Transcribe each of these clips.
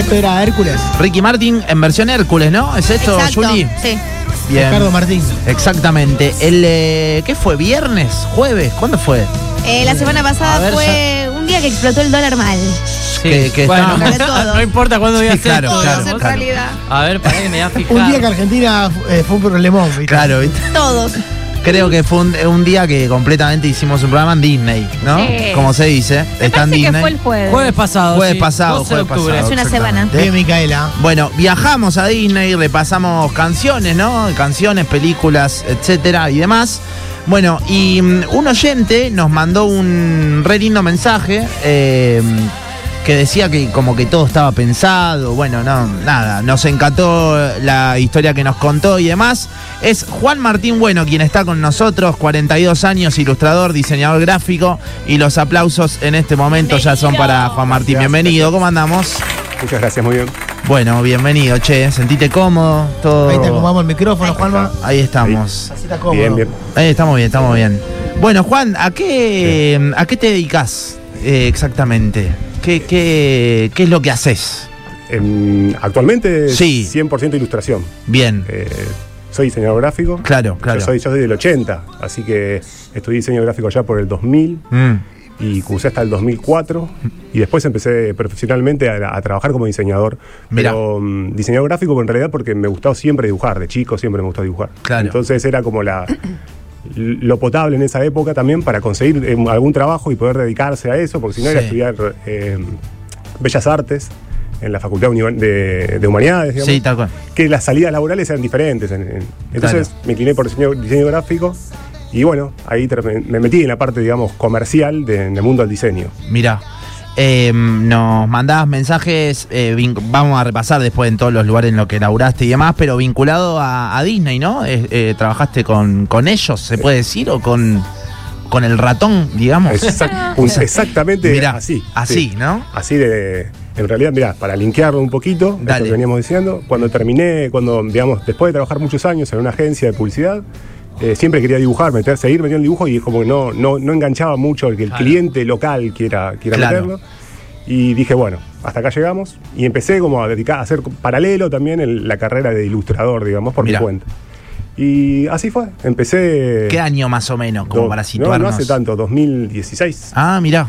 Esto era Hércules. Ricky Martin en versión Hércules, ¿no? ¿Es esto, Exacto, Juli? Sí. Bien. Ricardo Martín. Exactamente. El, eh, ¿Qué fue? ¿Viernes? ¿Jueves? ¿Cuándo fue? Eh, la semana pasada ver, fue un día que explotó el dólar mal. Que- que bueno, no importa cuándo voy a Sí, claro, Todos, claro, en claro. realidad. A ver, para que me voy a fijar. Un día que Argentina eh, fue un problemón. ¿viste? Claro, ¿viste? Todos. Creo que fue un, un día que completamente hicimos un programa en Disney, ¿no? Sí. Como se dice. Me Está en parece que Disney. fue el jueves. Jueves pasado. Jueves sí, pasado, 12 de jueves octubre. pasado. Hace una exactamente. Bien, Micaela. Bueno, viajamos a Disney, repasamos canciones, ¿no? Canciones, películas, etcétera y demás. Bueno, y mm, un oyente nos mandó un re lindo mensaje eh, que decía que como que todo estaba pensado. Bueno, no, nada, nos encantó la historia que nos contó y demás. Es Juan Martín Bueno quien está con nosotros, 42 años, ilustrador, diseñador gráfico. Y los aplausos en este momento ya son para Juan Martín. Bienvenido, ¿cómo andamos? Muchas gracias, muy bien. Bueno, bienvenido, che. Sentite cómodo, todo. Ahí te acomodamos el micrófono, Juanma. Ahí estamos. Así está cómodo. Bien, bien. Ahí estamos bien, estamos bien. Bueno, Juan, ¿a qué, ¿a qué te dedicas eh, exactamente? ¿Qué, qué, qué es lo que haces? Em, actualmente Sí. 100% ilustración. Bien, Eh, soy diseñador gráfico. claro, claro. Yo soy, yo soy del 80, así que estudié diseño gráfico ya por el 2000 Mm, y cursé hasta el 2004 y después empecé profesionalmente a, a trabajar como diseñador. Mirá. Pero mm, diseñador gráfico en realidad porque me gustaba siempre dibujar, de chico siempre me gustó dibujar. Claro. Entonces era como la lo potable en esa época también para conseguir eh, algún trabajo y poder dedicarse a eso, porque si no era estudiar eh, Bellas Artes en la Facultad de, de Humanidades, digamos, Sí, tal cual. que las salidas laborales eran diferentes. en- en- entonces Claro. me incliné por diseño, diseño gráfico y bueno, ahí me metí en la parte, digamos, comercial de- en el mundo del diseño. Mira, eh, nos mandabas mensajes, eh, vamos a repasar después en todos los lugares en los que laburaste y demás, pero vinculado a, a Disney, ¿no? Eh, ¿Trabajaste con, con ellos, se puede decir? ¿O con, con el ratón, digamos? Exact- exactamente Mirá, así. así, sí. ¿no? Así de. En realidad, mira, para linkearlo un poquito, Dale. que veníamos diciendo, cuando terminé, cuando, digamos, después de trabajar muchos años en una agencia de publicidad, eh, siempre quería dibujar, meter, seguir metiendo el dibujo y es como que no, no, no enganchaba mucho el que el Claro. cliente local quiera, quiera Claro. meterlo. Y dije, bueno, hasta acá llegamos. Y empecé como a dedicar, a hacer paralelo también el- la carrera de ilustrador, digamos, por Mirá. mi cuenta. Y así fue. Empecé. ¿Qué año más o menos, como do- para no, situarnos? no hace tanto, 2016. Ah, mirá,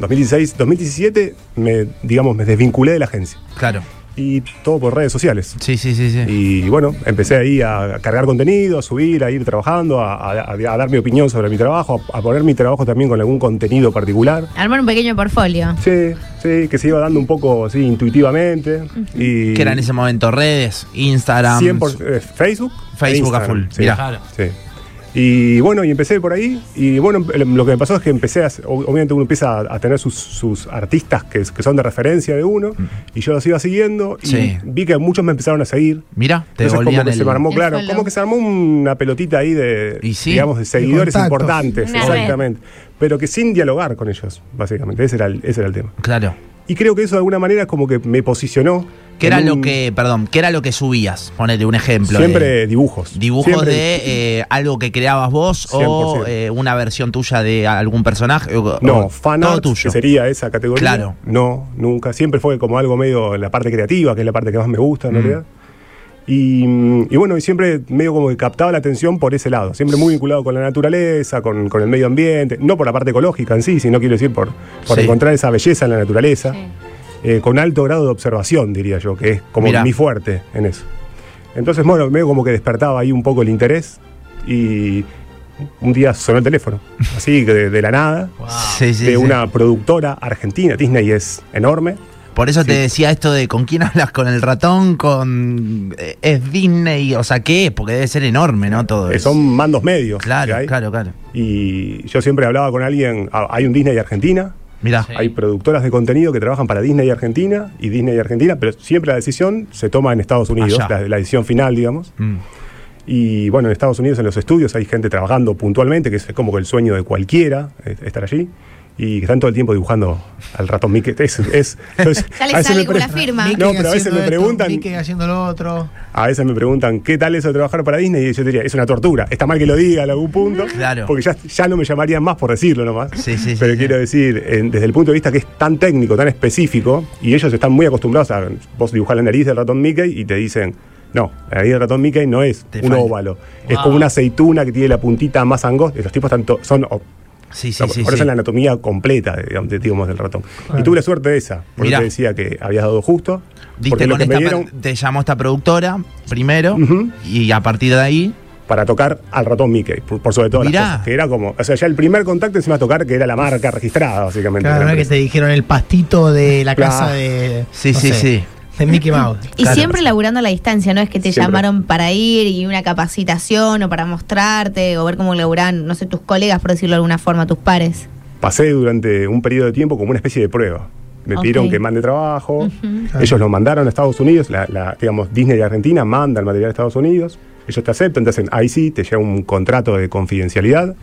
2016, 2017 me, digamos, me desvinculé de la agencia. claro. Y todo por redes sociales. Sí, sí, sí, sí. Y bueno, empecé ahí a cargar contenido, a subir, a ir trabajando, a, a- a dar mi opinión sobre mi trabajo, a, a poner mi trabajo también con algún contenido particular. Armar un pequeño portfolio. Sí, sí, que se iba dando un poco así intuitivamente. Y ¿Qué era en ese momento? ¿Redes? ¿Instagram? 100% eh, Facebook. Facebook e a full, sí. mirá. Claro. Sí. Y bueno, y empecé por ahí. Y bueno, lo que me pasó es que empecé a. ob- Obviamente uno empieza a, a tener sus, sus artistas que, que son de referencia de uno. Y yo los iba siguiendo. Y Mm. Sí. vi que muchos me empezaron a seguir. Mira, te Entonces como que el... se me armó, El claro, como que se armó una pelotita ahí de, Y sí. digamos, de seguidores importantes, Una exactamente. Pero que sin dialogar con ellos, básicamente. Ese era el, ese era el tema. Claro. Y creo que eso de alguna manera como que me posicionó. ¿Qué era lo que, perdón, qué era lo que subías? Ponele un ejemplo. Siempre de- dibujos. Dibujos Siempre- de eh, algo que creabas vos o 100%. eh, una versión tuya de algún personaje. o- No, o fan todo art, tuyo. que sería esa categoría. Claro. No, nunca. Siempre fue como algo medio la parte creativa, que es la parte que más me gusta en Mm. realidad. Y, y bueno, y siempre medio como que captaba la atención por ese lado. Siempre muy vinculado con la naturaleza, con, con el medio ambiente. No por la parte ecológica en sí, sino quiero decir por, por Sí. encontrar esa belleza en la naturaleza. Eh, con alto grado de observación, diría yo, que es como Mirá. mi fuerte en eso. Entonces, bueno, medio como que despertaba ahí un poco el interés. Y un día sonó el teléfono, así que de, de la nada Sí, sí, de sí. una productora argentina. Disney es enorme. Por eso te decía esto de con quién hablas, con el ratón, con... eh, es Disney, o sea, ¿qué es? Porque debe ser enorme, ¿no? Todo eso. son mandos medios. Claro, que hay. claro, claro. Y yo siempre hablaba con alguien. ah, Hay un Disney Argentina. Mirá, Sí. Hay productoras de contenido que trabajan para Disney Argentina y Disney Argentina, pero siempre la decisión se toma en Estados Unidos, la, la decisión final, digamos. Mm. Y bueno, en Estados Unidos, en los estudios, hay gente trabajando puntualmente, que es como que el sueño de cualquiera, estar allí. Y que están todo el tiempo dibujando al ratón Mickey. Es, es, entonces, Ya le a veces sale me como la firma. Mickey No, pero a veces haciendo me esto, preguntan- Mickey haciendo lo otro. A veces me preguntan qué tal eso de trabajar para Disney y yo diría, es una tortura. Está mal que lo diga en algún punto, Claro. porque ya, ya no me llamarían más por decirlo nomás. Sí, sí, Pero sí. quiero decir, en- desde el punto de vista que es tan técnico, tan específico, y ellos están muy acostumbrados a vos dibujar la nariz del ratón Mickey y te dicen, no, la nariz del ratón Mickey no es Te un falta. óvalo, es como una aceituna que tiene la puntita más angosta. Los tipos están son Sí, sí, no, sí. por eso sí. es la anatomía completa, digamos, de- digamos, del ratón. Y tuve la suerte de esa, porque Mirá. te decía que habías dado justo. Diste con que me esta, dieron te llamó esta productora primero y a partir de ahí, para tocar al ratón Mickey, por, por sobre todo las Mirá. cosas. Que era como, o sea, ya el primer contacto encima de tocar, que era la marca registrada, básicamente. Claro, no es que te dijeron el pastito de la Claro. casa de. Sí, no sí, sé, sí. De Mickey Mouse. Y Claro. siempre laburando a la distancia, no es que te Siempre. llamaron para ir y una capacitación o para mostrarte o ver cómo laburan, no sé, tus colegas, por decirlo de alguna forma, tus pares. Pasé durante un periodo de tiempo como una especie de prueba. Me pidieron que mande trabajo. Ellos lo mandaron a Estados Unidos. La, la, digamos, Disney de Argentina manda el material a Estados Unidos. Ellos te aceptan, te hacen ahí sí, te llega un contrato de confidencialidad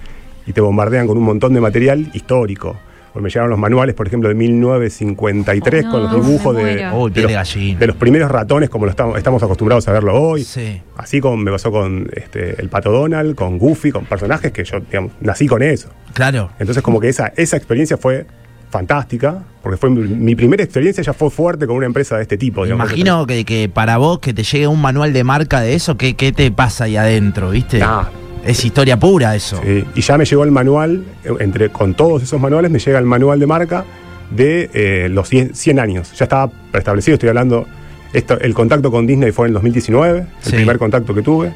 y te bombardean con un montón de material histórico. Me llegaron los manuales, por ejemplo, de 1953 Oh, con los dibujos de. Uy, de los, de los primeros ratones como lo estamos, estamos acostumbrados a verlo hoy. Sí. Así como me pasó con este, el Pato Donald, con Goofy, con personajes que yo digamos, nací con eso. Claro. Entonces como que esa, esa experiencia fue fantástica, porque fue mi, mi primera experiencia ya fue fuerte con una empresa de este tipo. digamos. Imagino que, que para vos que te llegue un manual de marca de eso, ¿qué, qué te pasa ahí adentro, viste? Ah. Es historia pura eso. Sí, y ya me llegó el manual, eh, entre con todos esos manuales me llega el manual de marca de eh, los 100, 100 años. Ya estaba preestablecido, estoy hablando, esto, el contacto con Disney fue en el 2019, el Sí. primer contacto que tuve.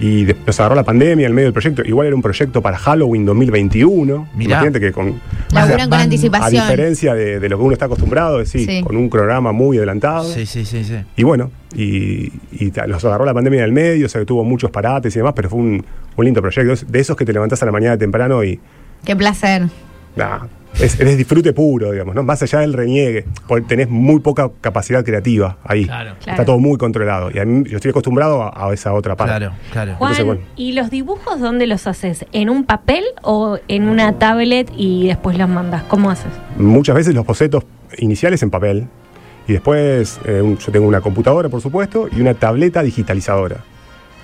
Y de- nos agarró la pandemia en medio del proyecto. Igual era un proyecto para Halloween 2021. Mirá. Imagínate que con. Laburan con van- A anticipación. diferencia de, de lo que uno está acostumbrado, es sí, Sí. con un programa muy adelantado. Sí, sí, sí, sí. Y bueno, y, y nos agarró la pandemia en el medio, o sea que tuvo muchos parates y demás, pero fue un, un lindo proyecto. De esos que te levantás a la mañana temprano y Qué placer. nada, es, es disfrute puro, digamos, ¿no? Más allá del reniegue, porque tenés muy poca capacidad creativa ahí. Claro. Está Claro. todo muy controlado. Y a mí, yo estoy acostumbrado a, a esa otra parte. Claro, claro. Juan, Entonces, bueno. ¿y los dibujos dónde los haces? ¿En un papel o en una tablet y después los mandas? ¿Cómo haces? Muchas veces los bocetos iniciales en papel. Y después eh, un- yo tengo una computadora, por supuesto, y una tableta digitalizadora.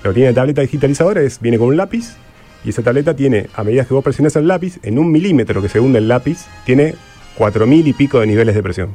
Lo que tiene la tableta digitalizadora es, viene con un lápiz, y esa tableta tiene, a medida que vos presionás el lápiz, en un milímetro que se hunde el lápiz, tiene 4000 y pico de niveles de presión.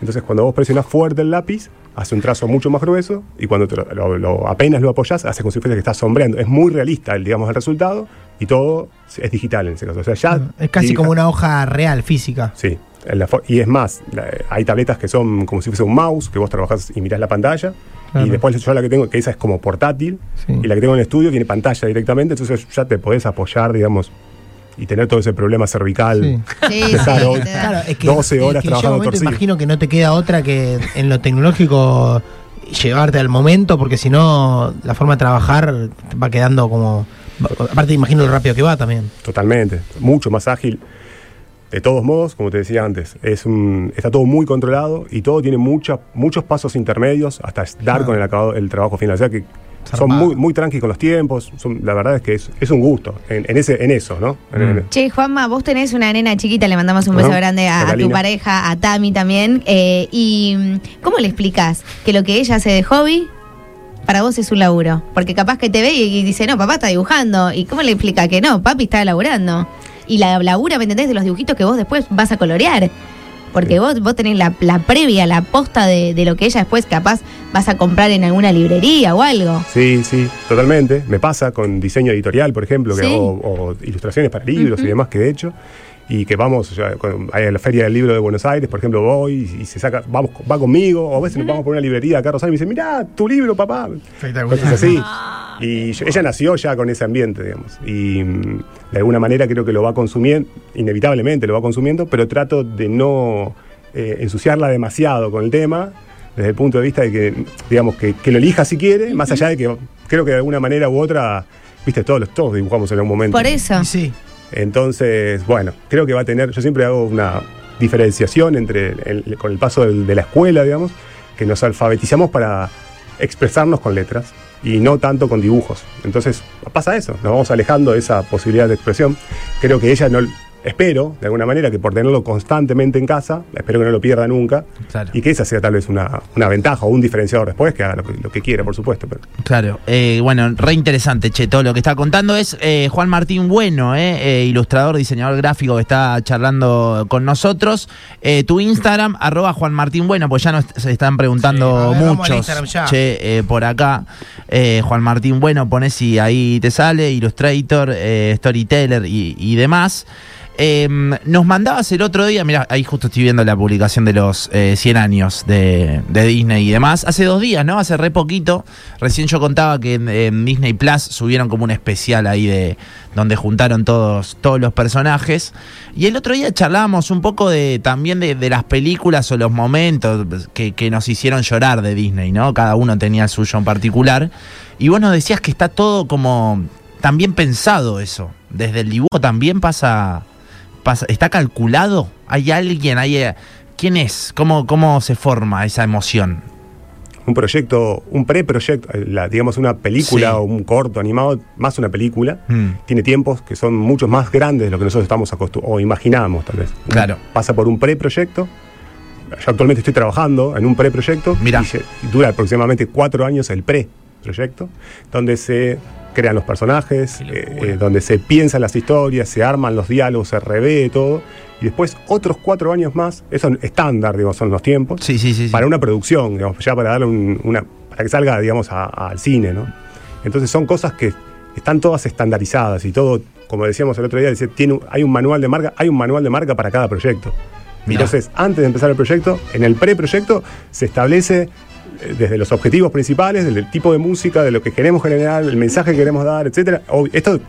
Entonces cuando vos presionás fuerte el lápiz, hace un trazo mucho más grueso, y cuando te lo, lo- lo- apenas lo apoyás, hace como si fuese que estás sombreando. Es muy realista el, digamos, el resultado, y todo es digital en ese caso. O sea, ya Es casi como una hoja real, física. Sí, en la y es más, la- hay tabletas que son como si fuese un mouse, que vos trabajás y mirás la pantalla. Claro. Y después yo la que tengo, que esa es como portátil, Sí. y la que tengo en el estudio tiene pantalla directamente, entonces ya te podés apoyar, digamos, y tener todo ese problema cervical. Sí. Sí. Claro, es que, 12 horas es que trabajando momento, torcido. imagino que no te queda otra que en lo tecnológico llevarte al momento, porque si no, la forma de trabajar va quedando como. Aparte, imagino lo rápido que va también. Totalmente, mucho más ágil. De todos modos, como te decía antes, es un, está todo muy controlado y todo tiene mucha- muchos pasos intermedios hasta dar Ah. con el, acabado, el trabajo final. O sea que son muy, muy tranqui con los tiempos. son- la verdad es que es, es un gusto en, en ese, en eso, ¿no? Mm. Che, Juanma, vos tenés una nena chiquita, le mandamos un beso grande a, a tu pareja, a Tami también. eh, ¿Y mm, cómo le explicas que lo que ella hace de hobby para vos es un laburo? Porque capaz que te ve y, y dice, no, papá está dibujando. ¿Y cómo le explica que no, papi está laburando? Y la labura, ¿me entendés? De los dibujitos que vos después vas a colorear. Porque Sí. vos, vos tenés la, la previa, la posta de, de lo que ella después capaz vas a comprar en alguna librería o algo. Sí, sí, totalmente. Me pasa con diseño editorial, por ejemplo, que Sí. hago o ilustraciones para libros y demás que he hecho. Y que vamos, o sea, con- hay a la Feria del Libro de Buenos Aires, por ejemplo, voy y, y se saca, vamos, va conmigo, o a veces nos vamos por una librería acá a Rosario y me dice, mirá, tu libro, papá. Cosas así. Y yo- ella nació ya con ese ambiente, digamos. Y mm, de alguna manera creo que lo va consumiendo, inevitablemente lo va consumiendo, pero trato de no eh, ensuciarla demasiado con el tema, desde el punto de vista de que, digamos, que, que lo elija si quiere, más allá de que creo que de alguna manera u otra, viste, todos, los- todos dibujamos en algún momento. Por eso. Y sí. Entonces, bueno, creo que va a tener, yo siempre hago una diferenciación entre con el paso de la escuela, digamos, que nos alfabetizamos para expresarnos con letras y no tanto con dibujos. Entonces, pasa eso, nos vamos alejando de esa posibilidad de expresión. Creo que ella no, espero, de alguna manera, que por tenerlo constantemente en casa, espero que no lo pierda nunca. Claro. Y que esa sea tal vez una, una ventaja o un diferenciador después, que haga lo que, lo que quiera, por supuesto. Pero Claro, eh, bueno, re interesante, che, todo lo que está contando es eh, Juan Martín Bueno, eh, eh, ilustrador, diseñador gráfico que está charlando con nosotros. Eh, tu Instagram, arroba Juan Martín Bueno, pues ya nos se están preguntando Sí, a ver, muchos, Instagram ya. che, eh, por acá. Eh, Juan Martín Bueno, pones si ahí te sale, Illustrator, eh, Storyteller y, y demás. Eh, nos mandabas el otro día, mira, ahí justo estoy viendo la publicación de los eh, 100 años de, de Disney y demás. Hace dos días, ¿no? Hace re poquito. Recién yo contaba que en, Disney Plus subieron como un especial ahí de donde juntaron todos, todos los personajes. Y el otro día charlábamos un poco de también de, de las películas o los momentos que, que nos hicieron llorar de Disney, ¿no? Cada uno tenía el suyo en particular. Y vos nos decías que está todo como también pensado eso. Desde el dibujo también pasa pasa- ¿Está calculado? ¿Hay alguien? Hay, ¿Quién es? ¿Cómo, ¿Cómo se forma esa emoción? un proyecto, un preproyecto, digamos una película Sí. o un corto animado, más una película, Mm. tiene tiempos que son muchos más grandes de lo que nosotros estamos acostumbrados o imaginamos tal vez. Claro. Pasa por un preproyecto. Yo actualmente estoy trabajando en un preproyecto y dura aproximadamente cuatro años el preproyecto, donde se crean los personajes, eh, eh, donde se piensan las historias, se arman los diálogos, se revé todo, y después otros cuatro años más, eso es estándar, digamos, son los tiempos, Sí, sí, sí. para una producción, digamos, ya para darle un- una, para que salga, digamos, a- al cine, ¿no? Entonces son cosas que están todas estandarizadas y todo, como decíamos el otro día, dice, tiene, hay un manual de marca, hay un manual de marca para cada proyecto. Mirá. Entonces, antes de empezar el proyecto, en el preproyecto se establece desde los objetivos principales, del tipo de música, de lo que queremos generar, el mensaje que queremos dar, etcétera. Esto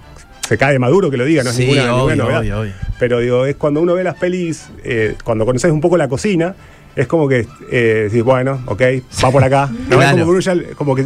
se cae de maduro que lo diga, no es Sí, ninguna, ninguna obvio, novedad. obvio, obvio. Pero digo, es cuando uno ve las pelis, eh, cuando conoces un poco la cocina, es como que eh, decís, bueno, ok, va por acá. No, Claro. Como que como que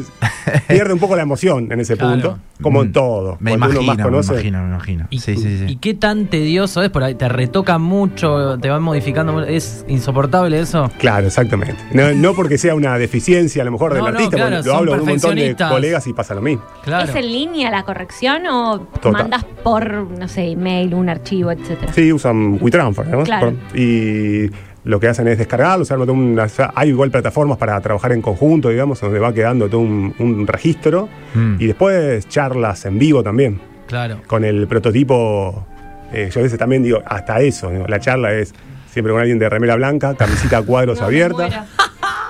pierde un poco la emoción en ese Claro. punto, como en Mm. todo. Me imagino, uno más me imagino, me imagino. Y, sí, sí, sí. y qué tan tedioso es, por ahí te retocan mucho, te van modificando, es insoportable eso. Claro, exactamente. No, no porque sea una deficiencia a lo mejor del No, no, artista, claro, porque lo hablo con un montón de colegas y pasa lo mismo. Claro. ¿Es en línea la corrección o Total. mandas por, no sé, email, un archivo, etcétera? Sí, usan WeTransfer, ¿no? Claro. Y lo que hacen es descargarlo, o sea, arman una- hay igual plataformas para trabajar en conjunto, digamos, donde va quedando todo un, un registro. Mm. Y después charlas en vivo también, Claro. con el prototipo. eh, yo a veces también digo, hasta eso, digo, la charla es siempre con alguien de remera blanca, camisita a cuadros No, abierta.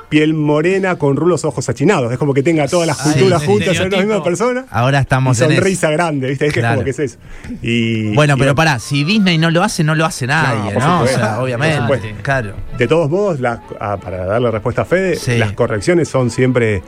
Piel morena con rulos ojos achinados. Es como que tenga todas las culturas juntas en una misma persona. Ahora Y estamos en eso. sonrisa grande, ¿viste? Es Claro. como que es eso. Y, Bueno, y pero pará, si Disney no lo hace, no lo hace nadie, ¿no? O sea, obviamente. Claro. De todos modos, las- ah, para darle respuesta a Fede, Sí. las correcciones son siempre.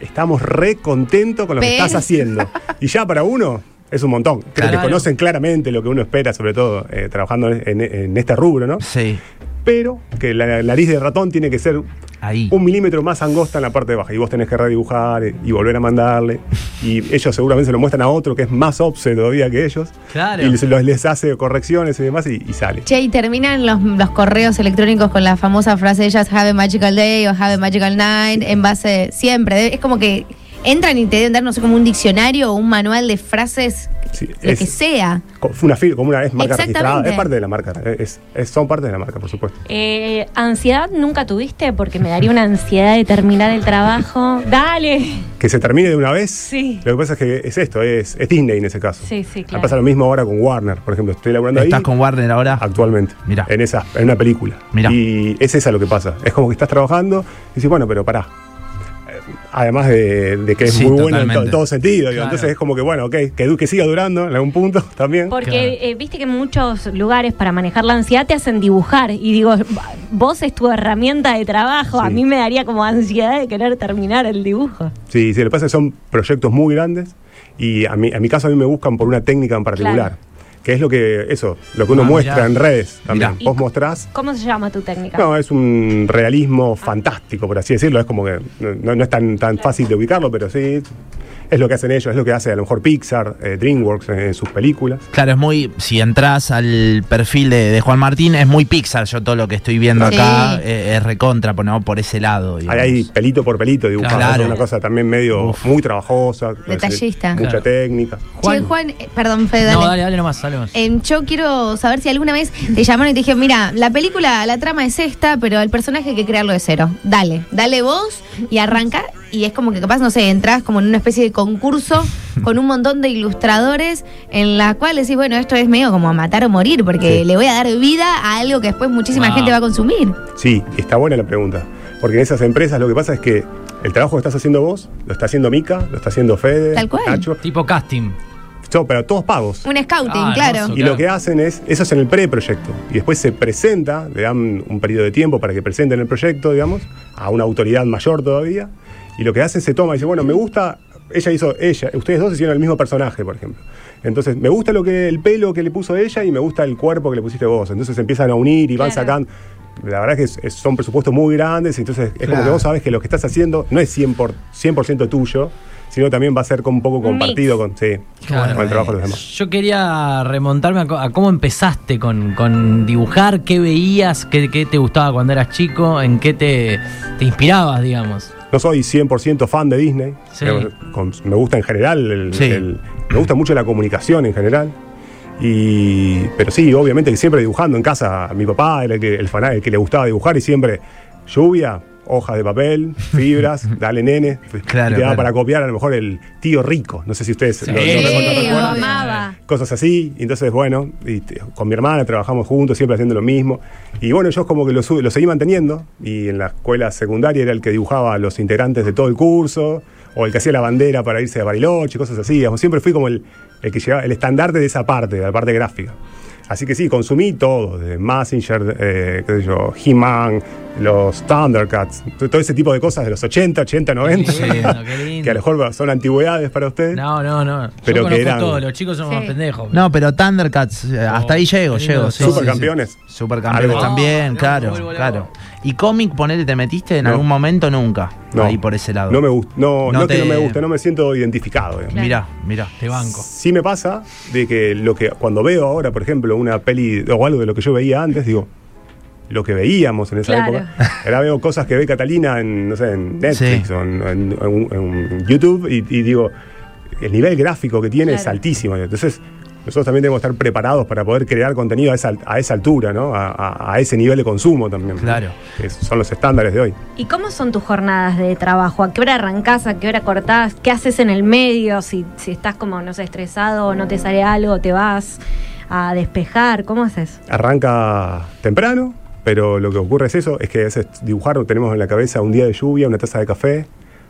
Estamos re contentos con lo que estás haciendo. Y ya para uno es un montón. Creo Claro. que conocen claramente lo que uno espera, sobre todo eh, trabajando en, en este rubro, ¿no? Sí, Pero que la nariz de ratón tiene que ser ahí. un milímetro más angosta en la parte baja. Y vos tenés que redibujar eh, y volver a mandarle. Y ellos seguramente se lo muestran a otro que es más obse todavía que ellos. Claro. Y les, los- les hace correcciones y demás y, y sale. Che, y terminan los, los correos electrónicos con la famosa frase ellas have a magical day o have a magical night en base siempre. Es como que entran y te deben dar, no sé, como un diccionario o un manual de frases, Sí, lo es- que sea. Fue una, fil- como una es marca registrada, Exactamente. es parte de la marca, es, es- son parte de la marca, por supuesto. Eh, ¿Ansiedad nunca tuviste? Porque me daría una ansiedad de terminar el trabajo. ¡Dale! Que se termine de una vez. Sí. Lo que pasa es que es esto, es, es Disney en ese caso. Sí, sí, Me claro. pasa lo mismo ahora con Warner, por ejemplo. Estoy laburando ahí ¿Estás con Warner ahora? actualmente. Mirá. En esa, en una película. Mirá. Y es esa lo que pasa. Es como que estás trabajando y dices, bueno, pero pará. Además de, de que es Sí, muy bueno en, to- en todo sentido. Claro. Entonces es como que, bueno, ok, que, du- que siga durando en algún punto también. Porque Claro. eh, viste que en muchos lugares para manejar la ansiedad te hacen dibujar. Y digo, vos es tu herramienta de trabajo. A mí me daría como ansiedad de querer terminar el dibujo. Sí, sí, lo que pasa es que son proyectos muy grandes y a mi, a mi caso a mí me buscan por una técnica en particular. Claro. Que es lo que, eso, lo que uno Ah, muestra mirá. en redes también. Mirá. Vos mostrás. ¿Cómo se llama tu técnica? No, es un realismo fantástico, por así decirlo. Es como que no, no es tan, tan fácil de ubicarlo, pero sí. Es lo que hacen ellos, es lo que hace a lo mejor Pixar, eh, DreamWorks en, en sus películas. Claro, es muy. Si entras al perfil de, de Juan Martín, es muy Pixar. Yo todo lo que estoy viendo Sí. acá eh, es recontra, por, no, por ese lado. Hay digamos. ahí pelito por pelito dibujado, Claro. es una cosa también medio Uf. muy trabajosa. Detallista. Mucha Claro. técnica. Che, Juan, eh, perdón, Fede, dale. No, dale, dale nomás, dale nomás. Eh, yo quiero saber si alguna vez te llamaron y te dijeron, mira, la película, la trama es esta, pero el personaje hay que crearlo de cero. Dale, dale vos y arranca. Y es como que capaz, no sé, entras como en una especie de concurso con un montón de ilustradores en la cual decís, bueno, esto es medio como a matar o morir, porque Sí. le voy a dar vida a algo que después muchísima Wow. gente va a consumir. Sí, está buena la pregunta. Porque en esas empresas lo que pasa es que el trabajo que estás haciendo vos, lo está haciendo Mica, lo está haciendo Fede, Tal cual. Nacho, Tipo casting. so- pero todos pagos. Un scouting, Ah, claro. hermoso. Y lo que hacen es, eso es en el preproyecto. Y después se presenta, le dan un periodo de tiempo para que presenten el proyecto, digamos, a una autoridad mayor todavía. Y lo que hacen se toma y dice, bueno, me gusta, ella hizo, ella, ustedes dos hicieron el mismo personaje, por ejemplo. Entonces, me gusta lo que el pelo que le puso ella y me gusta el cuerpo que le pusiste vos. Entonces empiezan a unir y van Claro. sacando. La verdad que es- es- son presupuestos muy grandes, entonces es como que vos sabes que lo que estás haciendo no es 100%, por, 100 tuyo, sino también va a ser como un poco compartido con, sí, Claro. con el trabajo de los demás. Yo quería remontarme a, a cómo empezaste con, con dibujar, qué veías, qué, qué te gustaba cuando eras chico, en qué te, te inspirabas, digamos. No soy 100% fan de Disney. Sí. Con- me gusta en general, el- Sí. el- me gusta mucho la comunicación en general. Y, pero sí, obviamente que siempre dibujando en casa. Mi papá era el que, el, el que le gustaba dibujar y siempre lluvia, hojas de papel, fibras, dale nene. Claro, y te daba claro. para copiar a lo mejor el tío rico. No sé si ustedes lo- lo, Sí, recuerdan, lo recuerdan. amaba. Cosas así. Entonces, bueno, y te- con mi hermana trabajamos juntos, siempre haciendo lo mismo. Y bueno, yo como que lo, seguí manteniendo. Y en la escuela secundaria era el que dibujaba a los integrantes de todo el curso, o el que hacía la bandera para irse a Bariloche, cosas así. Siempre fui como el, el que llevaba el estandarte de esa parte, de la parte gráfica. Así que sí, consumí todo, desde Massinger, eh, qué sé yo, He-Man, los Thundercats, to- todo ese tipo de cosas de los 80, 80, 90, Qué lindo, qué lindo. que a lo mejor son antigüedades para ustedes. No, no, no. Yo Pero que conozco eran- todo, los chicos somos Sí. más pendejos. No, pero Thundercats, eh, hasta ahí llego, llego. sí, Supercampeones. sí, sí. Supercampeones también, No, claro, no, claro. ¿Y cómic, ponele, te metiste en No. algún momento? Nunca. No. Ahí por ese lado. No me gusta, no, No no, que te- no me gusta, no me siento identificado. digamos. Mirá, mirá. Te banco. Sí me pasa de que lo que cuando veo ahora, por ejemplo, una peli o algo de lo que yo veía antes, digo, lo que veíamos en esa Claro. época. Ahora veo cosas que ve Catalina en, no sé, en Netflix Sí. o en, en- en- en YouTube y, y digo, el nivel gráfico que tiene es Claro. altísimo. Entonces, nosotros también debemos estar preparados para poder crear contenido a esa, a esa altura, ¿no? A, a- a ese nivel de consumo también. Claro. Que son los estándares de hoy. ¿Y cómo son tus jornadas de trabajo? ¿A qué hora arrancás? ¿A qué hora cortás? ¿Qué haces en el medio? Si, si estás como, no sé, estresado o no te sale algo, te vas a despejar. ¿Cómo haces? Arranca temprano, pero lo que ocurre es eso, es que a veces dibujar tenemos en la cabeza un día de lluvia, una taza de café,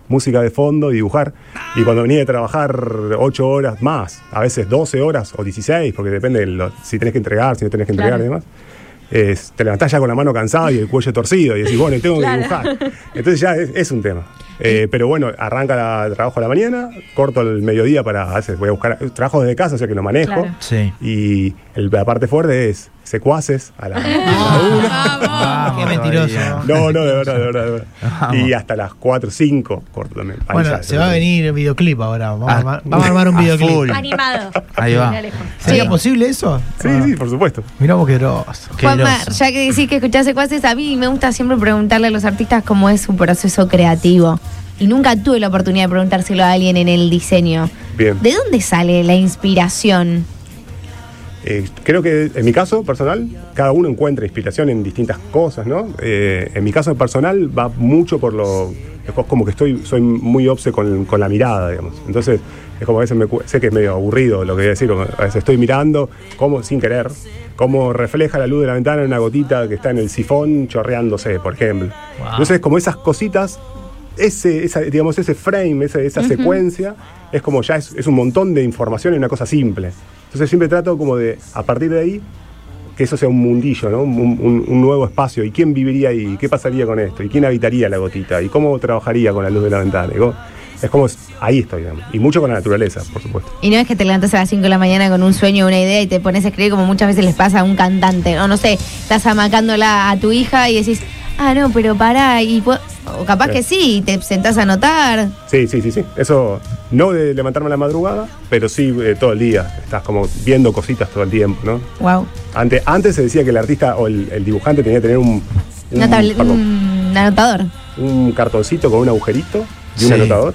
música de fondo y dibujar. Y cuando venía de trabajar 8 horas más, a veces 12 horas o 16, porque depende de lo- si tenés que entregar, si no tenés que entregar Claro. y demás. es- te levantás ya con la mano cansada y el cuello torcido y decís, bueno, tengo Claro. que dibujar. Entonces ya es, es un tema. Eh, pero bueno, arranca la- el trabajo a la mañana, corto el mediodía para, a veces voy a buscar, trabajo desde casa, o sea que lo manejo. Claro. Sí. Y el- la parte fuerte es secuaces a la, a la una. Vamos, Qué mentiroso. No, no, de verdad, de verdad. De verdad. Vamos. Y hasta las 4 5 corto también. Bueno, ya, se va a venir el videoclip ahora. Vamos, Ah, a, armar, vamos a armar un a videoclip. full. Animado. Ahí va. ¿Sería Sí. posible eso? Sí, sí, por supuesto. Mirá vos qué Juanma, groso. ya que decís que escuchás secuaces, a mí me gusta siempre preguntarle a los artistas cómo es su proceso creativo. Y nunca tuve la oportunidad de preguntárselo a alguien en el diseño. Bien. ¿De dónde sale la inspiración? Eh, creo que en mi caso personal, cada uno encuentra inspiración en distintas cosas, ¿no? Eh, en mi caso personal va mucho por lo. Es co- como que estoy, soy muy obse con, con la mirada, digamos. Entonces, es como a veces me, sé que es medio aburrido lo que voy a decir, como a veces estoy mirando, como sin querer, cómo refleja la luz de la ventana en una gotita que está en el sifón chorreándose, por ejemplo. Wow. Entonces, como esas cositas ese, esa, digamos, ese frame, esa, esa secuencia, es como ya es, es un montón de información en una cosa simple. Entonces siempre trato como de, a partir de ahí, que eso sea un mundillo, ¿no? Un, nuevo espacio. ¿Y quién viviría ahí? ¿Qué pasaría con esto? ¿Y quién habitaría la gotita? ¿Y cómo trabajaría con la luz de la ventana? Es como, ahí estoy. Y mucho con la naturaleza, por supuesto. Y no es que te levantas a las 5 de la mañana con un sueño una idea y te pones a escribir como muchas veces les pasa a un cantante. O no sé, estás amacándola a tu hija y decís, Ah, no, pero pará, y po- o capaz Sí. que sí, te sentás a anotar. Sí, sí, sí, sí. Eso no de levantarme a la madrugada, pero sí eh, todo el día. Estás como viendo cositas todo el tiempo, ¿no? Wow. Antes, antes se decía que el artista o el, el dibujante tenía que tener un, un, Una tablet- perdón, un anotador. un cartoncito con un agujerito y un Sí. anotador.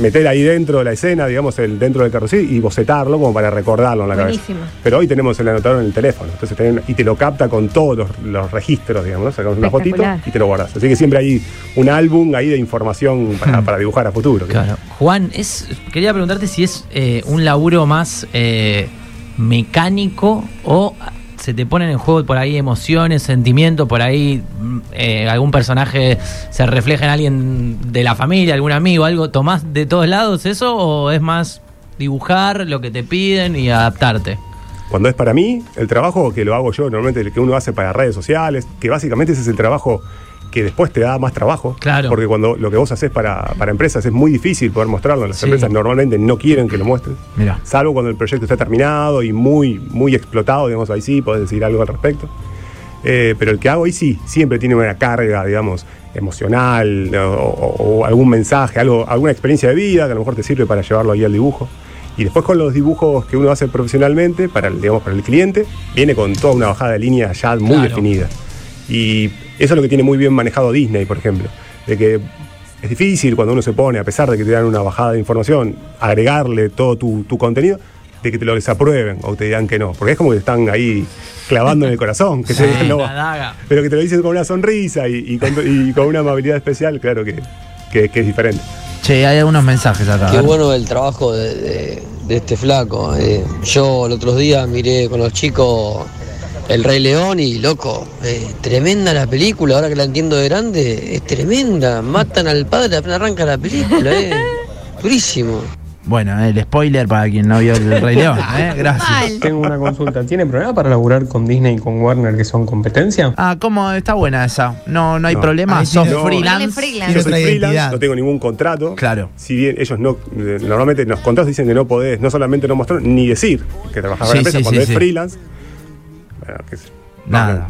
Meter ahí dentro de la escena, digamos, el, dentro del cartoncito y bocetarlo como para recordarlo en la Buenísimo. cabeza. Pero hoy tenemos el anotador en el teléfono, entonces tenés- y te lo capta con todos los, los registros, digamos, ¿no? Sacamos una fotito y te lo guardas. Así que siempre hay un álbum ahí de información para, para dibujar a futuro. Claro. Juan, es, quería preguntarte si es eh, un laburo más eh, mecánico o se te ponen en juego por ahí emociones, sentimientos, por ahí mm, eh, algún personaje se refleja en alguien de la familia, algún amigo, algo. ¿Tomás de todos lados eso o es más dibujar lo que te piden y adaptarte? Cuando es para mí, el trabajo que lo hago yo, normalmente el que uno hace para redes sociales, que básicamente ese es el trabajo que después te da más trabajo. Claro. Porque cuando lo que vos haces para, para empresas es muy difícil poder mostrarlo. Las Sí. empresas normalmente no quieren que lo muestres. Mira. Salvo cuando el proyecto está terminado y muy, muy explotado, digamos, ahí sí, podés decir algo al respecto. Eh, pero el que hago ahí sí, siempre tiene una carga, digamos, emocional o, o- o algún mensaje, algo, alguna experiencia de vida que a lo mejor te sirve para llevarlo ahí al dibujo. Y después con los dibujos que uno hace profesionalmente, para digamos, para el cliente, viene con toda una bajada de línea ya muy Claro. definida. Y eso es lo que tiene muy bien manejado Disney, por ejemplo. De que es difícil cuando uno se pone, a pesar de que te dan una bajada de información, agregarle todo tu, tu contenido, de que te lo desaprueben o te digan que no. Porque es como que están ahí clavando en el corazón, que se Sí, no. la daga. Pero que te lo dicen con una sonrisa y, y con, y con una amabilidad especial, claro que, que- que es diferente. Che, hay algunos mensajes acá. Qué bueno el trabajo de, de- de este flaco. eh. yo el otro día miré con los chicos El Rey León y loco, eh, tremenda la película, ahora que la entiendo de grande, es tremenda. Matan al padre apenas arranca la película, eh. Durísimo. Bueno, el spoiler para quien no vio el Rey León, ¿eh? Gracias. Mal. Tengo una consulta. ¿Tiene problema para laburar con Disney y con Warner que son competencia? Ah, ¿cómo? Está buena esa. No, no hay No. problema. Sos No. freelance. Yo soy freelance, identidad. no tengo ningún contrato. Claro. Si bien ellos no, eh, normalmente en los contratos dicen que no podés, no solamente no mostrar, ni decir que trabajás para Sí, la empresa. sí, Cuando sí, es sí. freelance, que es- no, Nada,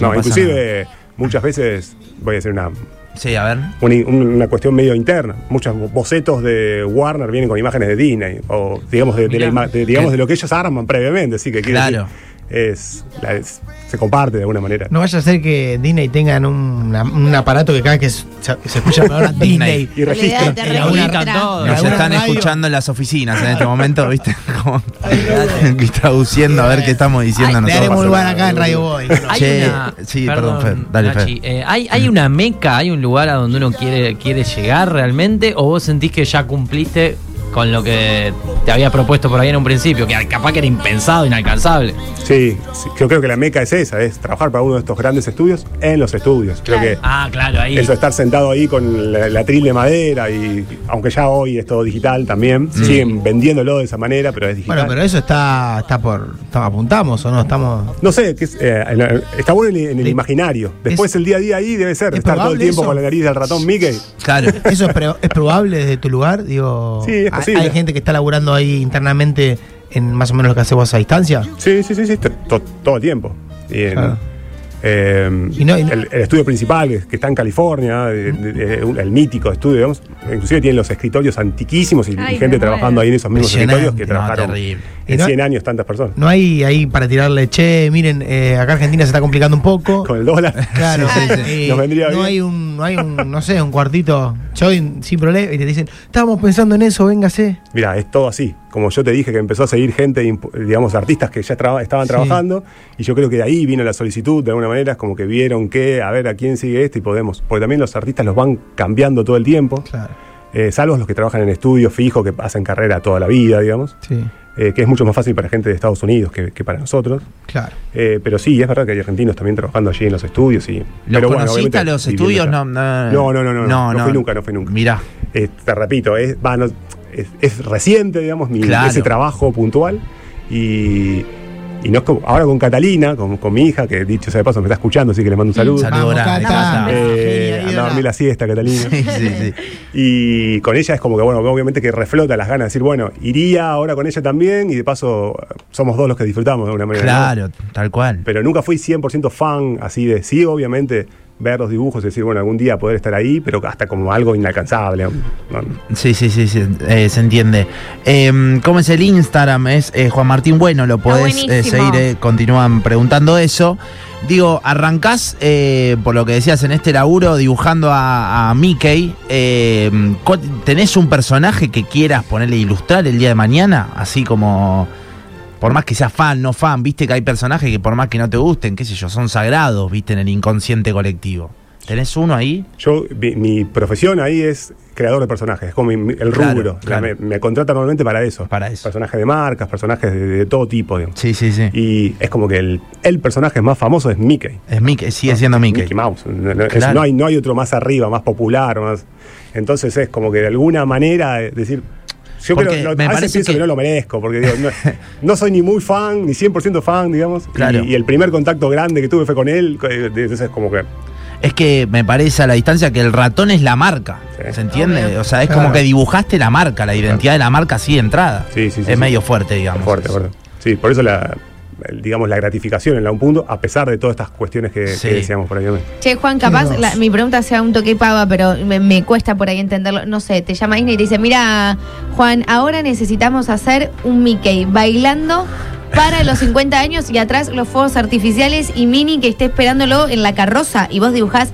no, inclusive muchas veces, voy a decir una, Sí, a ver. una, una cuestión medio interna. Muchos bocetos de Warner vienen con imágenes de Disney, o digamos de, de la de- digamos de lo que ellos arman previamente, así que Claro. decir, es, la- es- se comparte de alguna manera. No vaya a ser que Disney tengan un, una- un aparato que cada vez que se, se escucha la palabra Disney. Y registra. Nos están radio- escuchando en las oficinas en este momento, ¿viste? Como y traduciendo a ver qué estamos diciendo Le nosotros. pasa lugar acá en no, Radio. Boy. Hay Che, una- sí, perdón, Fer, dale, Fer. Nachi, eh, ¿hay, ¿Hay una meca, hay un lugar a donde uno quiere, quiere llegar realmente? ¿O vos sentís que ya cumpliste con lo que te había propuesto por ahí en un principio? Que capaz que era impensado, inalcanzable. Sí, sí, yo creo que la meca es esa, es trabajar para uno de estos grandes estudios en los estudios. Creo que Ah, claro, ahí. eso, estar sentado ahí con la, la tril de madera y aunque ya hoy es todo digital también, siguen vendiéndolo de esa manera, pero es digital. Bueno, pero eso está, está por. está- apuntamos o no, estamos. No sé, que es, eh, está bueno en, en el imaginario. Después es- el día a día ahí debe ser, ¿es estar todo el probable tiempo eso? con la nariz del ratón Mickey. Claro. ¿Eso es, pre- es probable desde tu lugar? Digo, Sí, es ¿hay- posible. ¿Hay gente que está laburando ahí internamente en más o menos lo que hacemos a distancia? Sí, sí, sí, sí, to- to- todo el tiempo. Y en- Claro. eh, Y no- y no- el, el estudio principal, que que está en California, el mítico estudio, digamos, inclusive tienen los escritorios antiquísimos y, Ay, gente trabajando ahí en esos mismos escritorios que No, trabajaron terrible. En no- 100 años tantas personas. No hay ahí para tirarle, che, miren, eh, acá Argentina se está complicando un poco. Con el dólar. Claro, Sí, sí, Nos vendría no bien. hay un, no hay un, no sé, un cuartito, yo sin problema, y te dicen, estábamos pensando en eso, véngase. Mira, es todo así. Como yo te dije que empezó a seguir gente, digamos, artistas que ya traba- estaban trabajando, y yo creo que de ahí vino la solicitud, de alguna manera, es como que vieron que, a ver, a quién sigue este y podemos. Porque también los artistas los van cambiando todo el tiempo, Claro, eh, salvo los que trabajan en estudios fijos, que hacen carrera toda la vida, digamos, sí, eh, que es mucho más fácil para gente de Estados Unidos que, que para nosotros. claro. Eh, pero sí, es verdad que hay argentinos también trabajando allí en los estudios. Y, ¿Los pero conociste a los estudios? No, no, No, no, no, no, no, no fui nunca, no fui nunca. Mirá. Eh, te repito, es, va, no- es, es reciente, digamos, mi, Claro. ese trabajo puntual. Y, y no es como, ahora con Catalina, con, con mi hija, que dicho sea de paso me está escuchando, así que le mando un saludo. Saludo Vamos, grande, Cata. Cata. Eh, anda a dormir la siesta, Catalina. Sí, sí, sí. Y con ella es como que, bueno, obviamente que reflota las ganas de decir, bueno, iría ahora con ella también y de paso somos dos los que disfrutamos de alguna manera. ¿no? Claro, tal cual. Pero nunca fui 100% fan así de, sí, obviamente ver los dibujos y decir, bueno, algún día poder estar ahí, pero hasta como algo inalcanzable. ¿no? Sí, sí, sí, sí, eh, se entiende. Eh, ¿Cómo es el Instagram? Es eh, Juan Martín Bueno, lo podés eh, seguir, eh, continúan preguntando eso. Digo, arrancás, eh, por lo que decías en este laburo, dibujando a, a Mickey. eh, co- ¿Tenés un personaje que quieras ponerle a ilustrar el día de mañana? Así como, por más que seas fan, no fan, viste que hay personajes que por más que no te gusten, qué sé yo, son sagrados, viste, en el inconsciente colectivo. ¿Tenés uno ahí? Yo, mi, mi profesión ahí es creador de personajes, es como mi- mi- el Claro, rubro. O sea, claro. me, me contratan normalmente para eso. Para eso. Personajes de marcas, personajes de, de todo tipo. digamos. Sí, sí, sí. Y es como que el, el personaje más famoso es Mickey. Es Mickey, sigue siendo Mickey. Mickey Mouse. No, no- es- Claro. no hay, no hay otro más arriba, más popular. más Entonces es como que de alguna manera eh, decir. Yo Porque creo, lo- me a veces parece pienso que... que- no lo merezco, porque digo, no, no soy ni muy fan, ni 100% fan, digamos. Claro. Y, y el primer contacto grande que tuve fue con él, eh, entonces como que... Es que me parece a la distancia que el ratón es la marca. Sí. ¿Se entiende? O sea, es Claro. como que dibujaste la marca, la identidad de la marca así de entrada. Sí, sí, sí, Es sí. medio fuerte, digamos. Fuerte, fuerte. Sí, por eso la, digamos, la gratificación en un punto, a pesar de todas estas cuestiones que, Sí. que decíamos por ahí. también. Che, Juan, capaz la- mi pregunta sea un toque pava, pero me, me cuesta por ahí entenderlo. No sé, te llama Disney y te dice, mira, Juan, ahora necesitamos hacer un Mickey bailando para los 50 años y atrás los fuegos artificiales y Minnie que esté esperándolo en la carroza y vos dibujás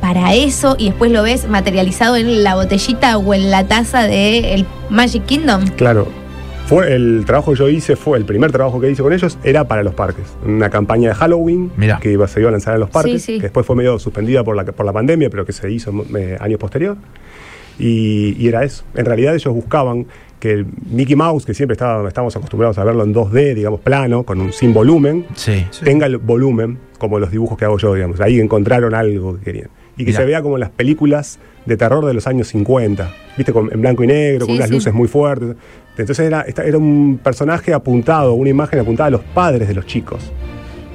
para eso y después lo ves materializado en la botellita o en la taza de el Magic Kingdom. Claro. Fue el trabajo que yo hice, fue el primer trabajo que hice con ellos, era para los parques. Una campaña de Halloween Mirá. que iba, se iba a lanzar en los parques, Sí, sí. que después fue medio suspendida por la, por la pandemia, pero que se hizo eh, años posterior. Y, y era eso. En realidad ellos buscaban que el Mickey Mouse, que siempre estaba, estábamos acostumbrados a verlo en 2D, digamos, plano, con un sin volumen, Sí. tenga el volumen como los dibujos que hago yo, digamos. Ahí encontraron algo que querían. Y que Mirá. se vea como en las películas de terror de los años 50, ¿viste? Con, en blanco y negro, Sí, con unas sí. luces muy fuertes. Entonces era, era un personaje apuntado, una imagen apuntada a los padres de los chicos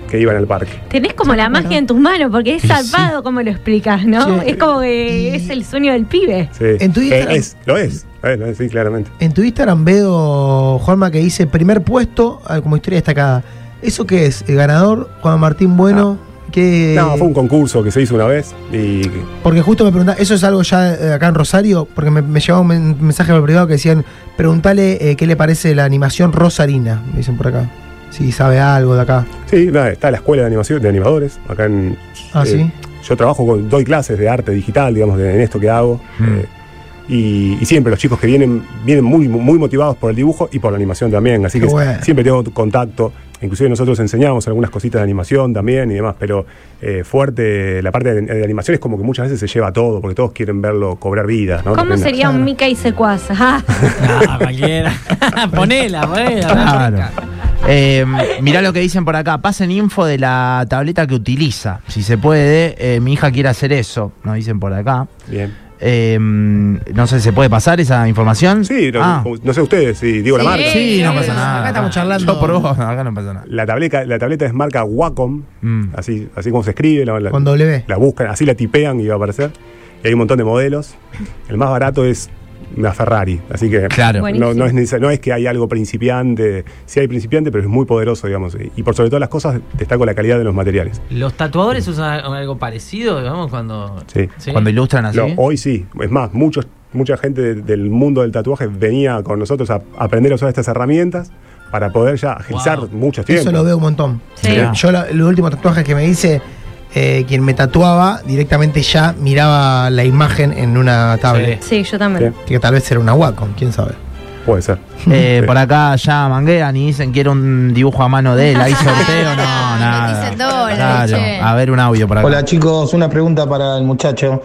que iban al parque. Tenés como la magia en tus manos, porque es Sí. salvado como lo explicas, ¿no? Sí. Es como que es el sueño del pibe. Sí. En tu Eh, Instagram- es, lo es, lo es, sí, claramente. En tu Instagram veo, Juanma, que dice primer puesto ah, como historia destacada. ¿Eso qué es? ¿El ganador, Juan Martín Bueno? ¿Qué- No, fue un concurso que se hizo una vez y Porque justo me preguntaba, ¿eso es algo ya eh, acá en Rosario? Porque me, me llegaba un men- mensaje por privado que decían, preguntale eh, qué le parece la animación rosarina, me dicen por acá. Si sabe algo de acá. Sí, nada, está la escuela de animación de animadores acá en Ah, eh, sí. Yo trabajo con doy clases de arte digital, digamos, de- en esto que hago. Mm. eh, y, y siempre los chicos que vienen vienen muy muy motivados por el dibujo y por la animación también, así Qué que bueno. siempre tengo contacto. Inclusive nosotros enseñamos algunas cositas de animación también y demás, pero eh, fuerte la parte de, de animación es como que muchas veces se lleva todo, porque todos quieren verlo cobrar vida. ¿no? ¿Cómo sería un Mickey secuaz? Ah, cualquiera. ponela, ponela. Claro. Eh, mirá lo que dicen por acá. Pasen info de la tableta que utiliza. Si se puede, eh, mi hija quiere hacer eso. Nos dicen por acá. Bien. Eh, no sé, ¿se puede pasar esa información? Sí, no, Ah. no sé ustedes, si digo la marca. Sí, no pasa nada. acá estamos charlando. Yo por vos, acá no pasa nada. La tableta, la tableta es marca Wacom, Mm. así, así como se escribe, la, la- Con W. la buscan, así la tipean y va a aparecer. Y hay un montón de modelos. El más barato es una Ferrari, así que Claro. no, es no es que hay algo principiante, sí hay principiante, pero es muy poderoso, digamos. Y, por sobre todas las cosas destaco la calidad de los materiales. ¿Los tatuadores usan algo parecido, digamos, cuando. Sí. Cuando ilustran así. Lo- hoy sí, es más, muchos, mucha gente de- del mundo del tatuaje venía con nosotros a aprender a usar estas herramientas para poder ya agilizar Wow. muchos tiempos. Eso lo veo un montón. Sí. Yo la- los últimos tatuajes que me hice, eh, quien me tatuaba directamente ya miraba la imagen en una tablet. sí, yo también. Que tal vez era una Wacom, quién sabe. Puede ser. Eh, Sí. por acá ya manguean y dicen quiero un dibujo a mano de él. ¿Hay sorteo? No, No, nada. Claro. A ver un audio por acá. Hola chicos, una pregunta para el muchacho.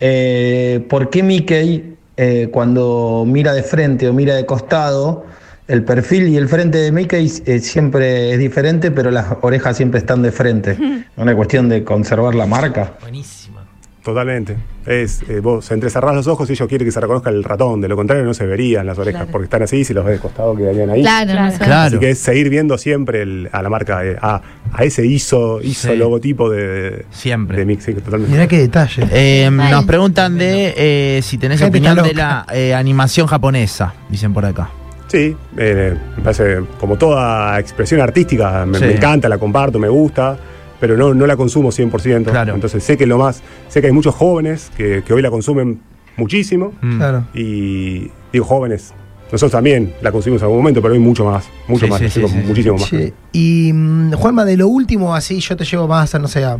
Eh, ¿Por qué Mickey eh, cuando mira de frente o mira de costado, el perfil y el frente de Mickey eh, siempre es diferente, pero las orejas siempre están de frente? Una cuestión de conservar la marca. Buenísima. Totalmente. Es, eh, vos entrecerrás los ojos y ellos quieren que se reconozca el ratón, de lo contrario no se verían las orejas, Claro. porque están así, si los ves de costado quedarían ahí. Claro, Claro. Claro. Así que es seguir viendo siempre el- a la marca, eh, a, a ese ISO, ISO Sí. logotipo de, Siempre. de Mix, sí, totalmente. Mirá qué detalle. Eh, Ay. nos preguntan de eh, si tenés Gente opinión de la eh, animación japonesa, dicen por acá. Sí, eh, me parece como toda expresión artística, me, Sí. me encanta, la comparto, me gusta. pero no, no la consumo 100%. Claro. Entonces sé que lo más, sé que hay muchos jóvenes que, que hoy la consumen muchísimo. Mm. Claro. Y digo jóvenes, nosotros también la consumimos en algún momento, pero hoy mucho más, mucho Sí, más, sí, chicos, sí, sí. muchísimo más. Y mm, Juanma, de lo último, así yo te llevo más a, no sé, a-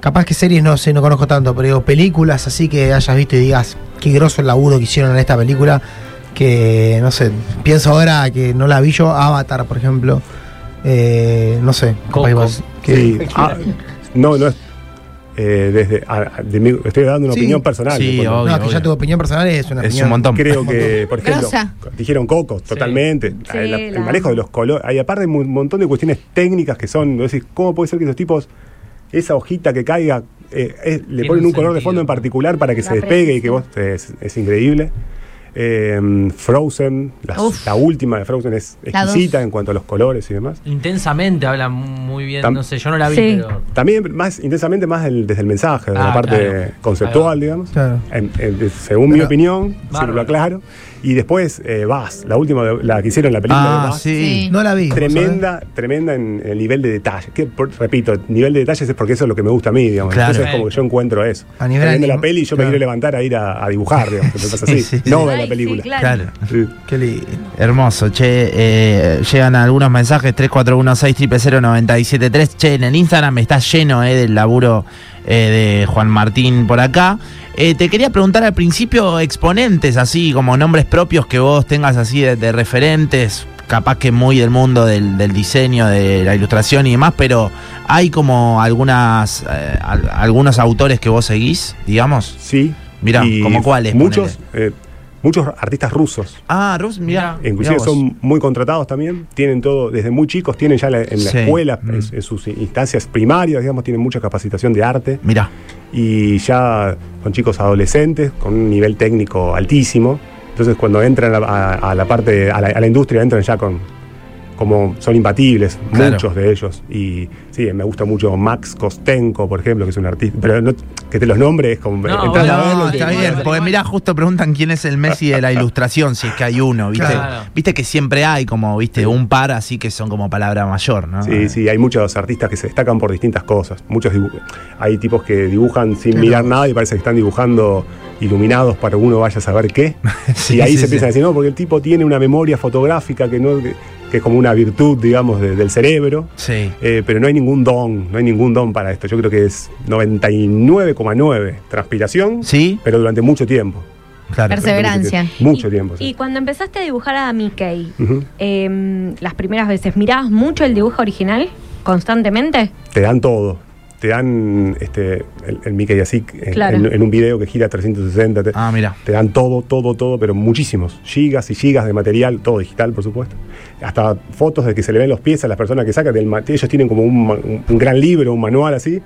capaz que series no sé, no conozco tanto, pero digo, películas así que hayas visto y digas, qué groso el laburo que hicieron en esta película, que no sé, pienso ahora que no la vi yo, Avatar, por ejemplo, eh, no sé, Coco. capaz vos, que- Sí, ah, no, no es. eh, desde, a- a- de mi- estoy dando una Sí. opinión personal. Sí, obvio. no, que ya tu opinión personal es una Es opinión. un montón. Creo que, por ejemplo, Grosa. dijeron Coco, totalmente. Sí, el, manejo de los colores. Hay aparte un montón de cuestiones técnicas que son. decís, ¿Cómo puede ser que esos tipos, esa hojita que caiga, eh, es- le Tiene ponen un un color de fondo en particular para que La se despegue y que vos es, es increíble? Eh, Frozen, la, Uf. la última de Frozen es La exquisita en cuanto a los colores y demás. Intensamente habla muy bien, Tam- no sé, yo no la vi, Sí. pero... También más intensamente más del- desde el mensaje, de la Ah, parte claro. conceptual, digamos. Claro. En- en- según mi Pero- opinión, siempre Bárbaro. lo aclaro. Y después eh, Vas, la última, de- la que hicieron en la película de Ah, Vas. sí. Sí. No la vi. ¿vos Tremenda, tremenda en el nivel de detalle. Que, por- repito, nivel de detalles es porque eso es lo que me gusta a mí, digamos. Claro. Entonces es como que yo encuentro eso. A nivel Estoy viendo la peli y yo claro. me quiero levantar a ir a, a dibujar, digamos. pasa así. Sí, sí, no sí. ver la película. sí, claro. Claro. Sí. sabés? Qué lindo. Hermoso, che. eh, llegan algunos mensajes 3416 Che, en el Instagram está lleno eh, del laburo eh, de Juan Martín por acá. Eh, te quería preguntar al principio exponentes, así como nombres propios que vos tengas así de, de referentes, capaz que muy del mundo del, del diseño, de la ilustración y demás, pero hay como algunas eh, al- algunos autores que vos seguís, digamos. Sí. Mirá, Y ¿como cuáles? Muchos, eh, muchos artistas rusos. Ah, Rus, mirá. Inclusive mirá son muy contratados también, tienen todo, desde muy chicos, tienen ya la- en la Sí. escuela, Mm. en, en sus instancias primarias, digamos, tienen mucha capacitación de arte Mirá. y ya son chicos adolescentes con un nivel técnico altísimo. Entonces cuando entran a, a- a la parte, a la, a la industria, entran ya con, como son imbatibles, Claro. muchos de ellos. Y sí, me gusta mucho Max Kostenko, por ejemplo, que es un artista, pero no- que te los nombres es como... No, verlo No, está bien, porque mirá, justo preguntan quién es el Messi de la ilustración, si es que hay uno, ¿viste? Claro. Viste que siempre hay como, viste, un par así que son como palabra mayor, ¿no? Sí, sí, hay muchos artistas que se destacan por distintas cosas. Muchos hay tipos que dibujan sin mirar nada y parece que están dibujando iluminados para que uno vaya a saber qué. Sí, y ahí sí, se sí. empiezan a decir, no, porque el tipo tiene una memoria fotográfica que no que, que es como una virtud, digamos, de- del cerebro. Sí. Eh, pero no hay ningún don, no hay ningún don para esto. Yo creo que es 99,9 transpiración, Sí, pero durante mucho tiempo. claro. Perseverancia. Mucho Y- tiempo. sí. Y cuando empezaste a dibujar a Mickey, em, las primeras veces, ¿mirabas mucho el dibujo original constantemente? te dan todo. Te dan este, el, el Mickey así en- Claro. en, en un video que gira 360. te- Ah, mira. Te dan todo, todo, todo, pero muchísimos. Gigas y gigas de material, todo digital, por supuesto. Hasta fotos de que se le ven los pies a las personas que sacan. Del, ellos tienen como un, ma- un- un gran libro, un manual así,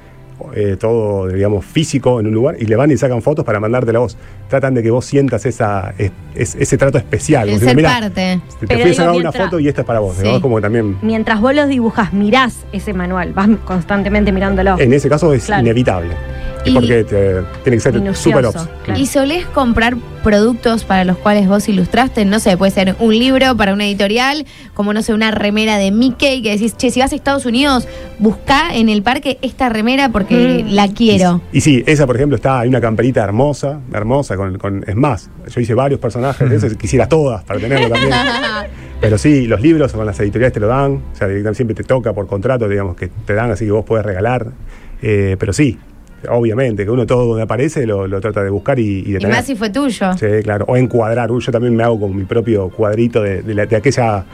eh, todo, digamos, físico en un lugar, y le van y sacan fotos para mandarte la voz. Tratan de que vos sientas esa, es- es- ese trato especial. El ser si, "Mirá, parte. Te, fui a sacar una mientras- foto y esta es para vos. Sí. ¿no? Como que también. Mientras vos los dibujas, mirás ese manual, vas constantemente mirándolo. En ese caso es Claro. inevitable. Y- porque te- tiene que ser super ops. claro. ¿Y solés comprar productos para los cuales vos ilustraste? No sé, puede ser un libro para una editorial, como no sé, una remera de Mickey, que decís, che, si vas a Estados Unidos, busca en el parque esta remera porque Mm. la quiero. Y sí, esa por ejemplo está, hay una camperita hermosa, hermosa, con, con- es más, yo hice varios personajes de esos, quisiera todas para tenerlo también. Pero sí, los libros con las editoriales te lo dan, o sea, directamente siempre te toca por contrato, digamos, que te dan así que vos puedes regalar. Eh, pero sí, obviamente, que uno todo donde aparece lo, lo trata de buscar y, y de Y tener. más si fue tuyo. Sí, claro. O encuadrar. Yo también me hago con mi propio cuadrito de, de la- de aquella,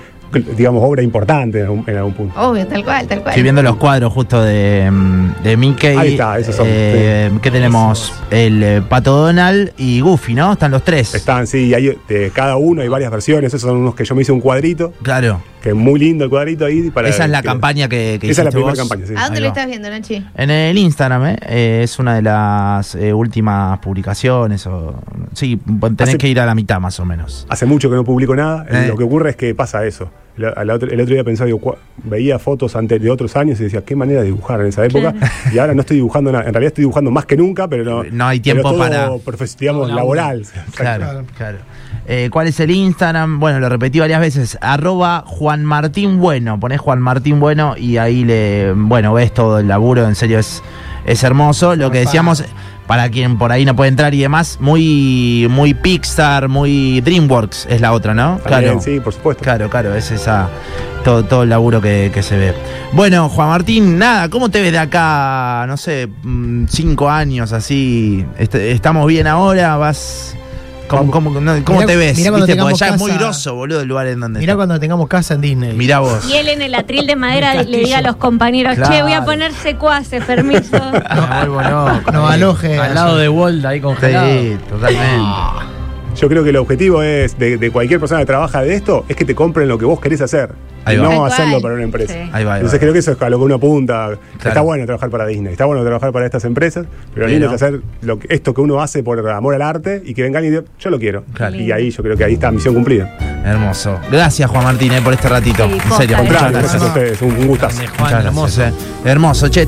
digamos, obra importante en algún, en algún punto. Obvio, tal cual, tal cual. Estoy viendo los cuadros justo de, mm, de Mickey. Ahí está, esos son. Eh, ¿Qué tenemos? El eh, Pato Donald y Goofy, ¿no? Están los tres. Están, sí, hay, de cada uno hay varias versiones. Esos son unos que yo me hice un cuadrito, Claro. que es muy lindo el cuadrito ahí. Para Esa es la que- campaña que, que Esa es la primera vos. campaña, sí. ¿A dónde lo estás viendo, Nachi? En el Instagram, ¿eh? Eh, es una de las eh, últimas publicaciones. O, sí, tenés Hace- que ir a la mitad más o menos. Hace mucho que no publico nada. Eh. Lo que ocurre es que pasa eso. El, otro, el otro día pensaba, digo, cua- veía fotos antes de otros años y decía, qué manera de dibujar en esa época. Y ahora no estoy dibujando nada. En realidad estoy dibujando más que nunca, pero no, No hay tiempo pero todo para- profes- digamos, laboral. Claro, claro. Eh, ¿Cuál es el Instagram? Bueno, lo repetí varias veces. Arroba Juan Martín Bueno. Ponés Juan Martín Bueno y ahí le. Bueno, ves todo el laburo. En serio, es, es hermoso. Lo que decíamos, para quien por ahí no puede entrar y demás, muy, muy Pixar, muy Dreamworks es la otra, ¿no? También, sí, por supuesto. Claro, claro, es esa. Todo, todo el laburo que, que se ve. Bueno, Juan Martín, nada, ¿cómo te ves de acá, no sé, mm, cinco años así? Est- ¿Estamos bien ahora? ¿Vas.? ¿Cómo, cómo, no, cómo Mirá- te ves? mirá cuando ¿Viste? Porque tengamos ya es muy grosso, boludo, el lugar en donde Mirá está. cuando tengamos casa en Disney. Mirá vos. Y él en el atril de madera le diga a los compañeros, che, voy a poner secuaces, permiso. Me vuelvo loco. No, aloje. Al lado de Walt ahí congelado. Sí, totalmente. Yo creo que el objetivo es de, de cualquier persona que trabaja de esto es que te compren lo que vos querés hacer. Ahí y va. no hacerlo para una empresa. Sí. Ahí va, ahí va. Entonces creo que eso es a lo que uno apunta. Está bueno trabajar para Disney, está bueno trabajar para estas empresas, pero lo lindo es hacer lo que- esto que uno hace por amor al arte y que vengan y digan, yo lo quiero. Claro. Y ahí yo creo que ahí está misión cumplida. Hermoso. Gracias, Juan Martín, eh, por este ratito. Sí, en serio, Contrario, gracias. gracias a ustedes, un, un gustazo. Grande, Juan, Muchas hermoso. gracias, eh. Hermoso, che.